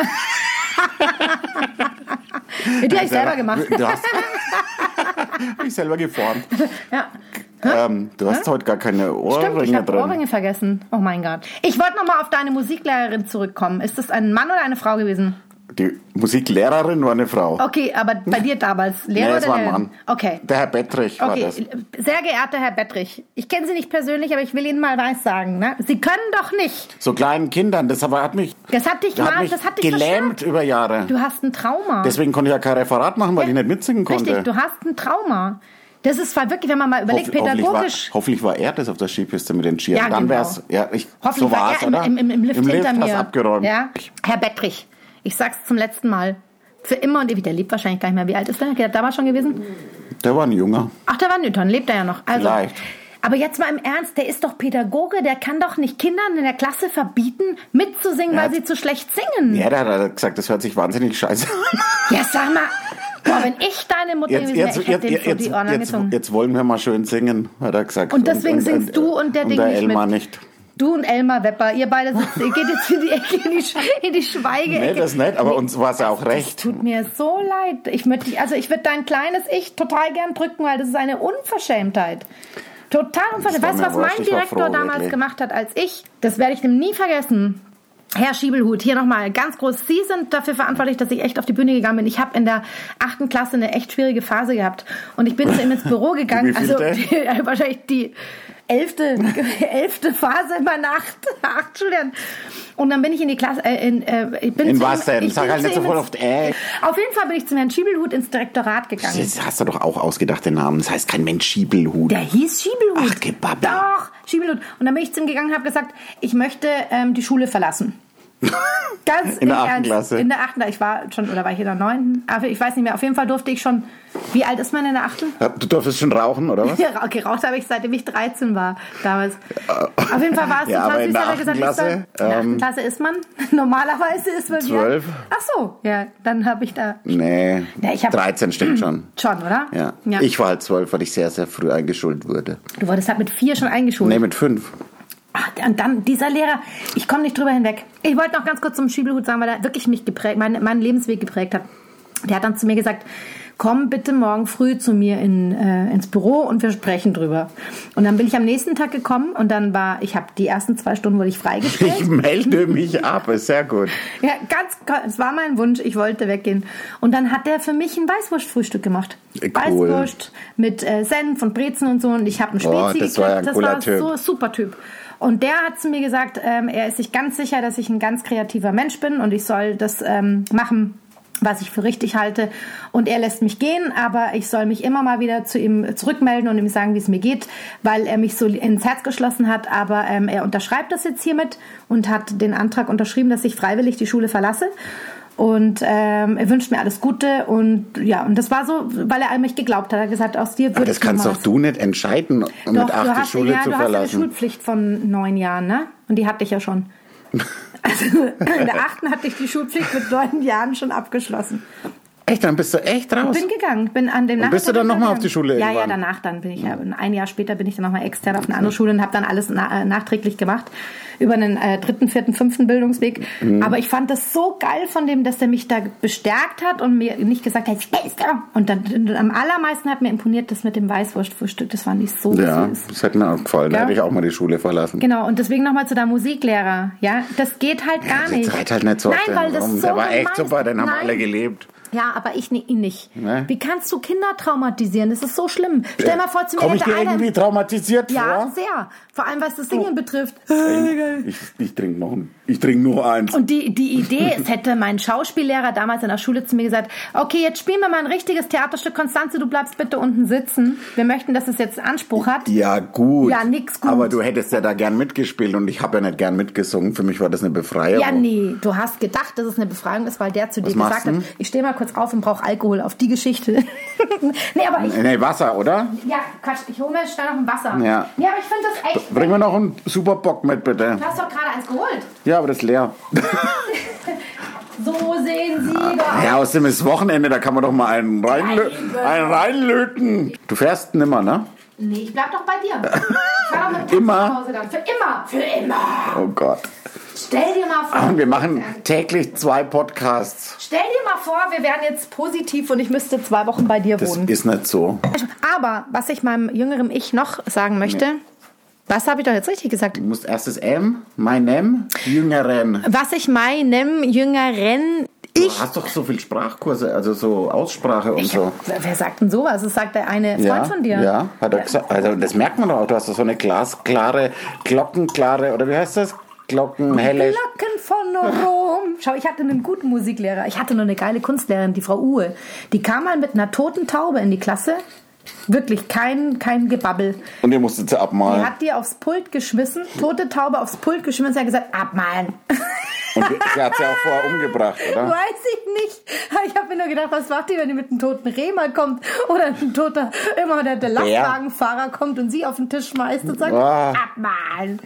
die habe ich selber gemacht. Du hast hab ich selber geformt. ja. Ähm, du hast heute gar keine Stimmt, ich Ohrringe habe drin. Ohrringe vergessen. Oh mein Gott. Ich wollte noch mal auf deine Musiklehrerin zurückkommen. Ist das ein Mann oder eine Frau gewesen? Die Musiklehrerin war eine Frau. Okay, aber bei dir damals. Lehrer nee, es war ein? Mann. Okay. Der Herr Bettrich war Okay, das. sehr geehrter Herr Bettrich, ich kenne Sie nicht persönlich, aber ich will Ihnen mal was sagen. Ne? Sie können doch nicht. So kleinen Kindern, das aber hat mich, Das hat dich hat mal, mich das hat dich gelähmt über Jahre. verstört. Du hast ein Trauma. Deswegen konnte ich ja kein Referat machen, weil ich nicht mitsingen konnte. Richtig, du hast ein Trauma. Das ist zwar wirklich, wenn man mal überlegt, Hoff- hoffentlich, war, pädagogisch. hoffentlich war er das auf der Skipiste mit den Skiern. Ja, Dann genau. wär's, ja, ich, Hoffentlich so war er im, im, im, im Lift hinter hast mir. abgeräumt. Ja? Herr Bettrich, ich sag's zum letzten Mal. Für immer und ewig. Der lebt wahrscheinlich gar nicht mehr. Wie alt ist der? Der hat damals schon gewesen? Der war ein Junger. Ach, der war Newton, lebt er ja noch. Also, Vielleicht. Aber jetzt mal im Ernst, der ist doch Pädagoge, der kann doch nicht Kindern in der Klasse verbieten, mitzusingen, weil Ja. sie zu schlecht singen. Ja, der hat halt gesagt, das hört sich wahnsinnig scheiße an. Ja, sag mal, boah, wenn ich deine Mutter Jetzt, jetzt, ich jetzt, hätte den vor jetzt, die Ohren jetzt, jetzt wollen wir mal schön singen, hat er gesagt. Und deswegen singst du und der und Ding der nicht Elmar mit. nicht. Du und Elmar Wepper, ihr beide sitzt, ihr geht jetzt in die Ecke, in die, Sch- in die Schweige-Ecke. Nee, das nicht, aber uns war es ja auch recht. Tut mir so leid. Ich dich- also ich würde dein kleines Ich total gern drücken, weil das ist eine Unverschämtheit. Total unverschämt. Weißt du, was mein Direktor froh, damals wirklich. gemacht hat als ich? Das werde ich dem nie vergessen. Herr Schiebelhut, hier nochmal ganz groß. Sie sind dafür verantwortlich, dass ich echt auf die Bühne gegangen bin. Ich habe in der achten Klasse eine echt schwierige Phase gehabt. Und ich bin zu ihm ins Büro gegangen. also die, wahrscheinlich die elfte, elfte Phase meiner acht, acht Schülern. Und dann bin ich in die Klasse, äh, in, äh, ich bin In zu ihm- was denn? ich Sag halt zu nicht so ihm voll oft, äh. Auf jeden Fall bin ich zum Herrn Schiebelhut ins Direktorat gegangen. Das hast du doch auch ausgedacht, den Namen. Das heißt kein Mensch Schiebelhut. Der hieß Schiebelhut. Ach, Gebabbel. Doch, Schiebelhut. Und dann bin ich zu ihm gegangen und habe gesagt, ich möchte ähm, die Schule verlassen. Ganz In der im achten Ernst. Klasse? In der achten, ich war schon, oder war ich in der neunten? Aber ich weiß nicht mehr. Auf jeden Fall durfte ich schon, wie alt ist man in der achten? Du durftest schon rauchen, oder was? Ja, geraucht habe ich seitdem ich 13 war damals. Auf jeden Fall war es Ja, total süß, der hat er gesagt, Klasse, ich soll, in der achten ähm, Klasse ist man. Normalerweise ist man Zwölf. Ach so, ja, dann habe ich da Nee, Ja, ich hab- 13 stimmt schon. schon, oder? Ja. ja. Ich war halt zwölf, weil ich sehr, sehr früh eingeschult wurde. du wurdest halt mit vier schon eingeschult. Nee, mit fünf. Ach, Und dann dieser Lehrer, ich komme nicht drüber hinweg. Ich wollte noch ganz kurz zum Schiebelhut sagen, weil er wirklich mich geprägt, meinen, meinen Lebensweg geprägt hat. Der hat dann zu mir gesagt, komm bitte morgen früh zu mir in, äh, ins Büro und wir sprechen drüber. Und dann bin ich am nächsten Tag gekommen und dann war, ich habe die ersten zwei Stunden wurde ich freigestellt. Ich melde mich ab, ist sehr gut. Ja, ganz, es war mein Wunsch, ich wollte weggehen. Und dann hat der für mich ein Weißwurstfrühstück gemacht. Cool. Weißwurst mit äh, Senf und Brezen und so. Und ich habe einen Spezi das war ja ein gekriegt. cooler das war Typ. so super Typ. Und der hat zu mir gesagt, ähm, er ist sich ganz sicher, dass ich ein ganz kreativer Mensch bin und ich soll das ähm, machen, was ich für richtig halte. Und er lässt mich gehen, aber ich soll mich immer mal wieder zu ihm zurückmelden und ihm sagen, wie es mir geht, weil er mich so ins Herz geschlossen hat. Aber ähm, er unterschreibt das jetzt hiermit und hat den Antrag unterschrieben, dass ich freiwillig die Schule verlasse. Und ähm, er wünscht mir alles Gute und ja, und das war so, weil er an mich geglaubt hat. Er hat gesagt, aus dir Aber würde das ich noch kannst doch du nicht entscheiden, Doch, mit acht die Schule ja, zu du hast eine verlassen. Schulpflicht von neun Jahren, ne? Und die hatte ich ja schon. Also in der achten hatte ich die Schulpflicht mit neun Jahren schon abgeschlossen. Echt, dann bist du echt raus. Bin gegangen, bin an dem Und bist du Nachmittag dann noch mal auf die Schule Ja, ja, irgendwann? danach dann bin ich ja, ein Jahr später bin ich dann nochmal extern auf eine andere Schule und habe dann alles na, nachträglich gemacht über einen äh, dritten, vierten, fünften Bildungsweg. Mhm. Aber ich fand das so geil von dem, dass er mich da bestärkt hat und mir nicht gesagt hat, und dann und am allermeisten hat mir imponiert das mit dem Weißwurstfrühstück. Das fand ich so ja, süß. das hätte mir auch gefallen. Da Ja. hätte ich auch mal die Schule verlassen. Genau, und deswegen nochmal zu deinem Musiklehrer. Ja, das geht halt gar Jetzt nicht. reit halt nicht so Nein, weil das so Der war echt super, den haben Nein. alle gelebt. Ja, aber ich ni- ihn nicht. Ne? Wie kannst du Kinder traumatisieren? Das ist so schlimm. Stell mal vor, zu mir Komm ich dir einer... irgendwie traumatisiert ja, vor? sehr. Vor allem, was das Singen betrifft. Ich, ich trinke noch ein, ich trinke nur eins. Und die, die Idee, es hätte mein Schauspiellehrer damals in der Schule zu mir gesagt, okay, jetzt spielen wir mal ein richtiges Theaterstück. Konstanze, du bleibst bitte unten sitzen. Wir möchten, dass es jetzt Anspruch hat. ja, gut. Ja, nix gut. Aber du hättest ja da gern mitgespielt und ich habe ja nicht gern mitgesungen. Für mich war das eine Befreiung. Ja, nee, du hast gedacht, dass es eine Befreiung ist, weil der zu dir machst gesagt hat, ich stehe mal kurz auf und brauche Alkohol auf die Geschichte. nee, aber ich, Nee, Wasser, oder? ja, Quatsch, ich hole mir schnell noch ein Wasser. Ja. Nee, aber ich finde das echt, Bring mir noch einen super Bock mit, bitte. du hast doch gerade eins geholt. Ja, aber das ist leer. So sehen Sie aus. Ja, außerdem ist Wochenende, da kann man doch mal einen, reinlö einen reinlöten. Du fährst nimmer, ne? Nee, ich bleib doch bei dir. Ich fahr doch mit dem Immer? Nach Hause dann. Für immer. Für immer. Oh Gott. Stell dir mal vor. Wir machen täglich zwei Podcasts. Stell dir mal vor, wir wären jetzt positiv und ich müsste zwei Wochen bei dir Das wohnen. ist nicht so. Aber was ich meinem jüngeren Ich noch sagen möchte, was habe ich doch jetzt richtig gesagt? Du musst erstes M, meinem Jüngeren. Was ich meinem jüngeren Du Ich. hast doch so viel Sprachkurse, also so Aussprache und so. Wer, wer sagt denn sowas? Das sagt der eine Freund Ja, von dir. ja, hat er gesagt. Also das merkt man doch auch. Du hast doch so eine glasklare, glockenklare, oder wie heißt das? Glockenhelle. Glocken von Rom. Schau, ich hatte einen guten Musiklehrer. Ich hatte nur eine geile Kunstlehrerin, die Frau Uhe. Die kam mal mit einer toten Taube in die Klasse. Wirklich kein, kein Gebabbel. Und ihr musstet sie Die abmalen. hat die aufs Pult geschmissen, tote Taube aufs Pult geschmissen und sie hat gesagt, abmalen. Und sie hat sie auch vorher umgebracht, oder? Weiß ich nicht. Ich habe mir nur gedacht, was macht die, wenn die mit einem toten Reh mal kommt oder ein toter, immer der, der Lastwagenfahrer kommt und sie auf den Tisch schmeißt und sagt, Ah. abmalen.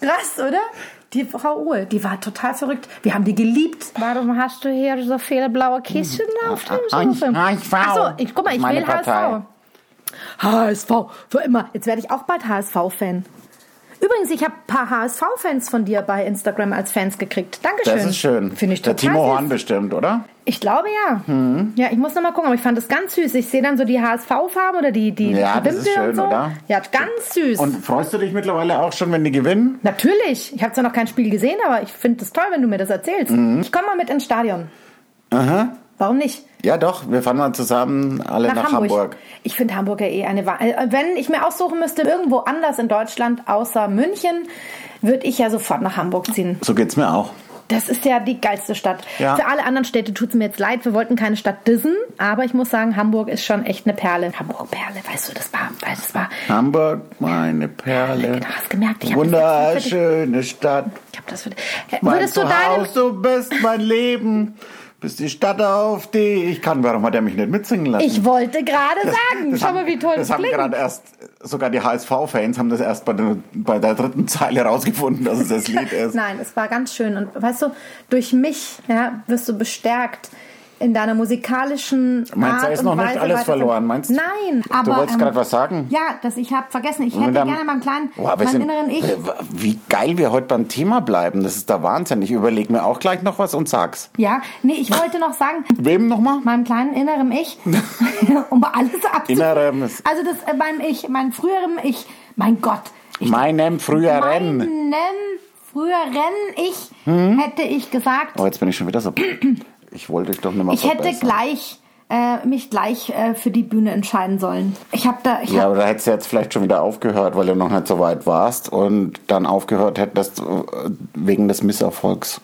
Krass, oder? Die Frau Uhl, die war total verrückt. Wir haben die geliebt. Warum hast du hier so viele blaue Kissen auf dem Sofa? HSV. Achso, ich, guck mal, ich Meine will Partei. HSV. HSV, für immer. Jetzt werde ich auch bald HSV-Fan. Übrigens, ich habe ein paar HSV-Fans von dir bei Instagram als Fans gekriegt. Dankeschön. Das ist schön. Finde ich Der total Timo süß. Horn bestimmt, oder? Ich glaube ja. Ja, ich muss noch mal gucken, aber ich fand das ganz süß. Ich sehe dann so die HSV-Farben oder die, die, Ja, die das ist Wimpel schön, und so. oder? Ja, ganz süß. Und freust du dich mittlerweile auch schon, wenn die gewinnen? Natürlich. Ich habe zwar noch kein Spiel gesehen, aber ich finde es toll, wenn du mir das erzählst. Mhm. Ich komme mal mit ins Stadion. Aha. Warum nicht? Ja, doch. Wir fahren mal zusammen alle nach, Hamburg. Ich finde Hamburg ja eh eine Wahl. Wenn ich mir aussuchen müsste, irgendwo anders in Deutschland außer München, würde ich ja sofort nach Hamburg ziehen. So geht's mir auch. Das ist ja die geilste Stadt. Ja. Für alle anderen Städte tut es mir jetzt leid. Wir wollten keine Stadt dissen, aber ich muss sagen, Hamburg ist schon echt eine Perle. Hamburg Perle, weißt du, das war, weil das war. Hamburg, meine Perle. Genau, hast gemerkt. Ich Wunderschöne Stadt. Ich hab das für dich. Äh, Mein Würdest du deine, Zuhause, du bist mein Leben. Bist die Stadt, auf die ich kann. Warum hat er mich nicht mitsingen lassen? ich wollte gerade sagen, schau mal, wie toll das, das haben klingt. gerade erst, sogar die HSV-Fans haben das erst bei der, bei der dritten Zeile rausgefunden, dass es das Lied ist. Nein, es war ganz schön. Und weißt du, durch mich ja, wirst du bestärkt, in deiner musikalischen Meinst du, Art ist und noch nicht Weise alles weiter- verloren? Meinst du? Nein, aber Du wolltest ähm, gerade was sagen? Ja, dass ich habe vergessen. Ich hätte dann- gerne meinem kleinen, Boah, wir meinem sind- inneren Ich. äh, Wie geil wir heute beim Thema bleiben. Das ist der Wahnsinn. Ich überlege mir auch gleich noch was und sag's. Ja, nee, ich wollte noch sagen, Wem nochmal? meinem kleinen inneren Ich, um alles abzu. Innerem- Also das äh, mein Ich, mein früherem Ich, mein Gott. Ich, Meinem früheren. meinem früheren Ich hätte ich gesagt, Oh, jetzt bin ich schon wieder so. Ich wollte dich doch nicht mal ich hätte verbessern. gleich äh, mich gleich äh, für die Bühne entscheiden sollen. Ich habe da, ich Ja, hab, aber da hättest du jetzt vielleicht schon wieder aufgehört, weil du noch nicht so weit warst und dann aufgehört hättest äh, wegen des Misserfolgs.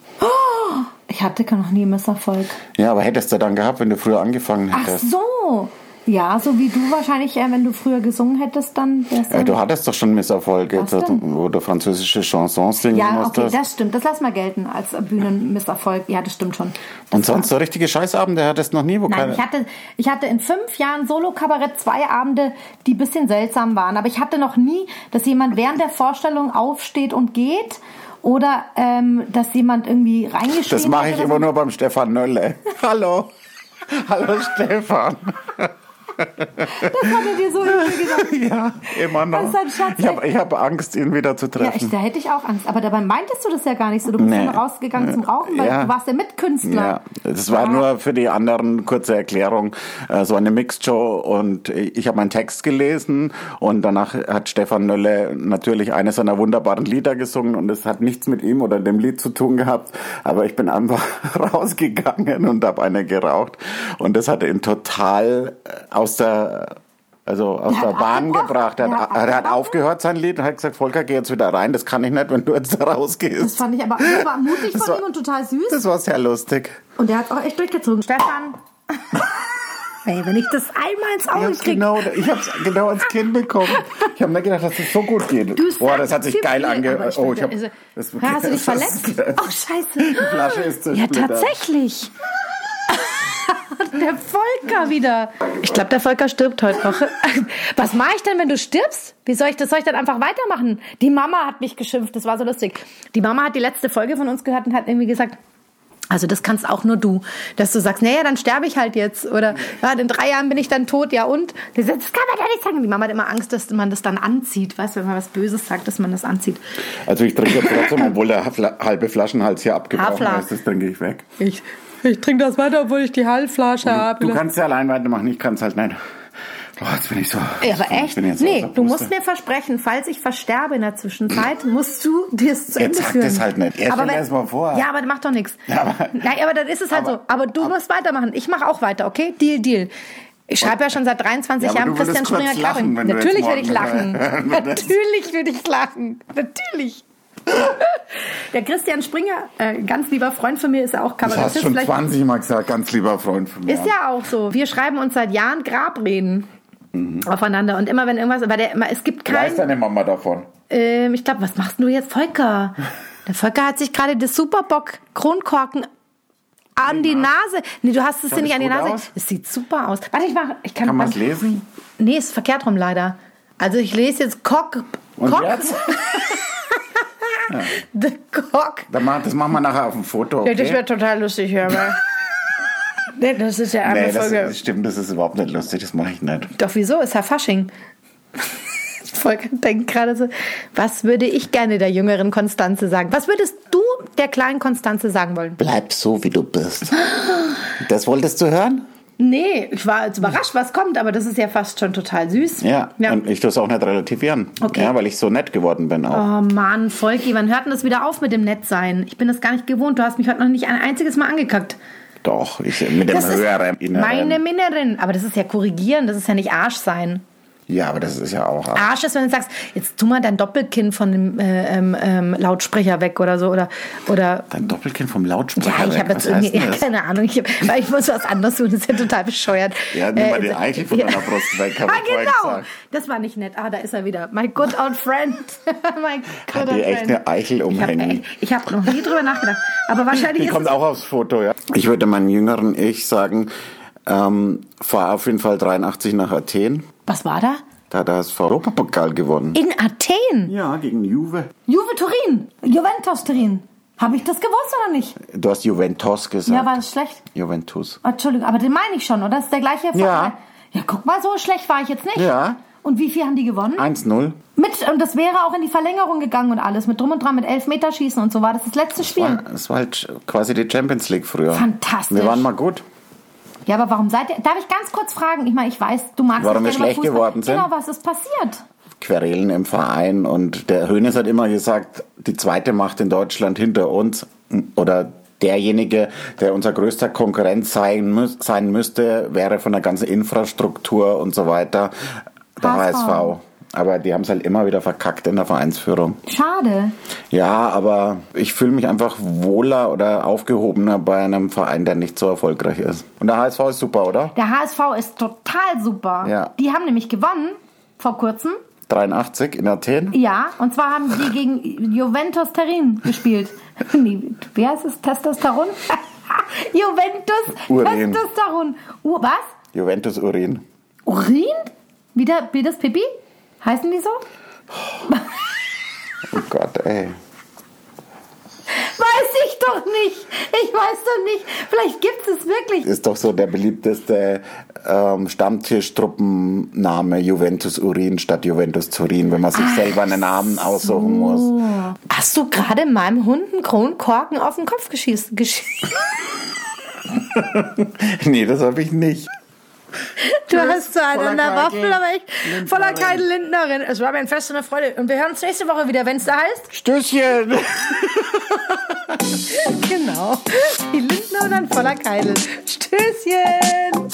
ich hatte noch nie Misserfolg. Ja, aber hättest du dann gehabt, wenn du früher angefangen Ach hättest. so. Ja, so wie du wahrscheinlich, äh, wenn du früher gesungen hättest, dann wärst Äh, du hattest doch schon Misserfolge, wo du französische Chansons singen Ja, okay, musstest. das stimmt. Das lass mal gelten als Bühnenmisserfolg. Ja, das stimmt schon. Das und sonst so richtige Scheißabende hattest du noch nie, wo Nein, keine... ich hatte, ich hatte in fünf Jahren Solo-Kabarett zwei Abende, die ein bisschen seltsam waren. Aber ich hatte noch nie, dass jemand während der Vorstellung aufsteht und geht oder ähm, dass jemand irgendwie reingeschrieben Das mache ich immer so. nur beim Stefan Nölle. Hallo. Hallo Stefan. Das hat er dir so gesagt. Ja, immer noch. Das ist ein Schatz, ich habe hab Angst, ihn wieder zu Ja, treffen. ich, da hätte ich auch Angst. Aber dabei meintest du das ja gar nicht so. Du bist Nee. ja nur rausgegangen zum Rauchen, weil Ja. du warst ja Mitkünstler. Ja, das war Ja. nur für die anderen kurze Erklärung, äh, so eine Mixed Show und ich habe meinen Text gelesen und danach hat Stefan Nölle natürlich eines seiner wunderbaren Lieder gesungen und es hat nichts mit ihm oder dem Lied zu tun gehabt, aber ich bin einfach rausgegangen und habe eine geraucht und das hat ihn total äh, aus der also aus Der Bahn gebracht. Er hat, er hat aufgehört sein Lied und hat gesagt, Volker, geh jetzt wieder rein. Das kann ich nicht, wenn du jetzt da rausgehst. Das fand ich aber das war mutig Das von war- ihm und total süß. Das war sehr lustig. Und der hat auch echt durchgezogen. Stefan. Ey, wenn ich das einmal ins Auge kriege. genau, ich hab's genau ins Kinn bekommen. Ich habe mir gedacht, dass das so gut geht. Du Boah, das hat sich geil viel, ange... aber ich Oh, ich hab... finde, das- also- Hast du dich das- verletzt? Oh, scheiße. Die Flasche ist Ja, zersplittert. tatsächlich. Der Volker wieder. Ich glaube, der Volker stirbt heute noch. Was mache ich denn, wenn du stirbst? Wie soll ich das? Soll ich dann einfach weitermachen? Die Mama hat mich geschimpft. Das war so lustig. Die Mama hat die letzte Folge von uns gehört und hat irgendwie gesagt, also das kannst auch nur du, dass du sagst, naja, dann sterbe ich halt jetzt oder ja, in drei Jahren bin ich dann tot, ja und? Das kann man ja nicht sagen. Die Mama hat immer Angst, dass man das dann anzieht, weißt du, wenn man was Böses sagt, dass man das anzieht. Also ich trinke jetzt trotzdem, obwohl der halbe Flaschenhals hier abgebrochen Hafla. ist, das trinke ich weg. Ich, ich trinke das weiter, obwohl ich die Halbflasche habe. Du kannst ja allein weitermachen, ich kann es halt nicht. Boah, jetzt bin ich so... Ja, aber ich echt? bin jetzt Nee, außer du musst mir versprechen, falls ich versterbe in der Zwischenzeit, musst du das zu Jetzt Ende sag führen. das halt nicht. Erst aber wenn- erst mal vor. Ja, aber das macht doch nichts. Ja, aber- Nein, aber dann ist es halt Aber- so. Aber du musst weitermachen. Ich mache auch weiter, okay? Deal, Deal. Ich schreibe ja schon seit 23 Ja, aber Jahren Christian Springer lachen, Klaring. Natürlich würde ich lachen. Natürlich würde ich lachen. Natürlich. Der Christian Springer, äh, ganz lieber Freund von mir, ist ja auch Das hast Kabarettist. schon Vielleicht- 20 Mal gesagt, ganz lieber Freund von mir. Ist ja auch so. Wir schreiben uns seit Jahren Grabreden aufeinander. Und immer wenn irgendwas, weil der, es gibt Weiß kein, deine Mama davon? ähm, ich glaube, was machst du jetzt, Volker? Der Volker hat sich gerade das Superbock Kronkorken an die Nase. Nee, du hast es dir nicht an die Nase. aus? Es sieht super aus. Warte, ich mach, ich kann, Kann man es lesen? Nee, ist verkehrt rum leider. Also ich lese jetzt Cock. Und Cock. jetzt? The Cock. Das machen wir nachher auf dem Foto, okay? Ja, das wäre total lustig, ja, aber. nee, das ist ja eine Nee, Folge. das stimmt, das ist überhaupt nicht lustig, das mache ich nicht. Doch wieso? Ist ja Fasching. Volker denkt gerade so, was würde ich gerne der jüngeren Konstanze sagen? Was würdest du der kleinen Konstanze sagen wollen? Bleib so, wie du bist. Das wolltest du hören? Nee, ich war jetzt überrascht, was kommt, aber das ist ja fast schon total süß. Ja, ja. und ich tue es auch nicht relativieren. Okay. Ja, weil ich so nett geworden bin auch. Oh Mann, Volki, wann hört denn das wieder auf mit dem Nettsein? Ich bin das gar nicht gewohnt. Du hast mich heute noch nicht ein einziges Mal angekackt. Doch, ich, mit dem Das höheren Inneren. meine Minnerin. Aber das ist ja korrigieren, das ist ja nicht Arsch sein. Ja, aber das ist ja auch... Arsch ist, wenn du sagst, jetzt tu mal dein Doppelkinn von dem äh, ähm, ähm, Lautsprecher weg oder so. Oder, oder Dein Doppelkind vom Lautsprecher Ja, ich weg. habe jetzt Was heißt ja, das? keine Ahnung, ich, hab, weil ich muss was anderes tun, das ist ja total bescheuert. Ja, nimm mal Äh, die Eichel von ja. deiner Brust weg, Ah, genau, das war nicht nett. Ah, da ist er wieder. My good old friend. My good Hat old die echt friend. eine Eichel Ich habe umhängen? hab noch nie drüber nachgedacht. Aber wahrscheinlich Die ist kommt es, auch aufs Foto, ja. Ich würde meinem jüngeren Ich sagen, ähm, fahr auf jeden Fall 83 nach Athen. Was war da? Da hat er das Europapokal gewonnen. In Athen. Ja, gegen Juve. Juve Turin. Juventus Turin. Habe ich das gewusst oder nicht? Du hast Juventus gesagt. Ja, war das schlecht? Juventus. Entschuldigung, aber den meine ich schon, oder? Das ist der gleiche Verein. Ja. Ja, guck mal, so schlecht war ich jetzt nicht. Ja. Und wie viel haben die gewonnen? 1-0. Mit, und das wäre auch in die Verlängerung gegangen und alles. Mit drum und dran, mit Elfmeterschießen und so war das das letzte Spiel. Das war halt quasi die Champions League früher. Fantastisch. Wir waren mal gut. Ja, aber warum seid ihr. Darf ich ganz kurz fragen? Ich meine, ich weiß, du magst Warum wir schlecht Fußball. geworden sind? Genau, was ist passiert? Querelen im Verein und der Hönes hat immer gesagt, die zweite Macht in Deutschland hinter uns oder derjenige, der unser größter Konkurrent sein, müß, sein müsste, wäre von der ganzen Infrastruktur und so weiter der HSV. HSV. Aber die haben es halt immer wieder verkackt in der Vereinsführung. Schade. Ja, aber ich fühle mich einfach wohler oder aufgehobener bei einem Verein, der nicht so erfolgreich ist. Und der HSV ist super, oder? Der HSV ist total super. Ja. Die haben nämlich gewonnen vor kurzem. 83 in Athen. Ja, und zwar haben die gegen Juventus Turin gespielt. nee, wie heißt es? Testosteron? Juventus Urin. Testosteron. U was? Juventus Urin. Urin? Wie, der, wie das Pipi? Heißen die so? Oh Gott, ey. Weiß ich doch nicht. Ich weiß doch nicht. Vielleicht gibt es wirklich. Ist doch so der beliebteste ähm, Stammtischtruppenname Juventus Urin statt Juventus Turin, wenn man sich selber einen Namen aussuchen muss. Hast du gerade meinem Hund einen Kronkorken auf den Kopf geschießt? Gesch Nee, das habe ich nicht. Du hast zu einander Waffel, aber ich voller kein Lindnerin. Es war mir ein Fest und eine Freude. Und wir hören uns nächste Woche wieder, wenn es da heißt. Stößchen! genau. Die Lindner und dann voller Keidel. Stößchen!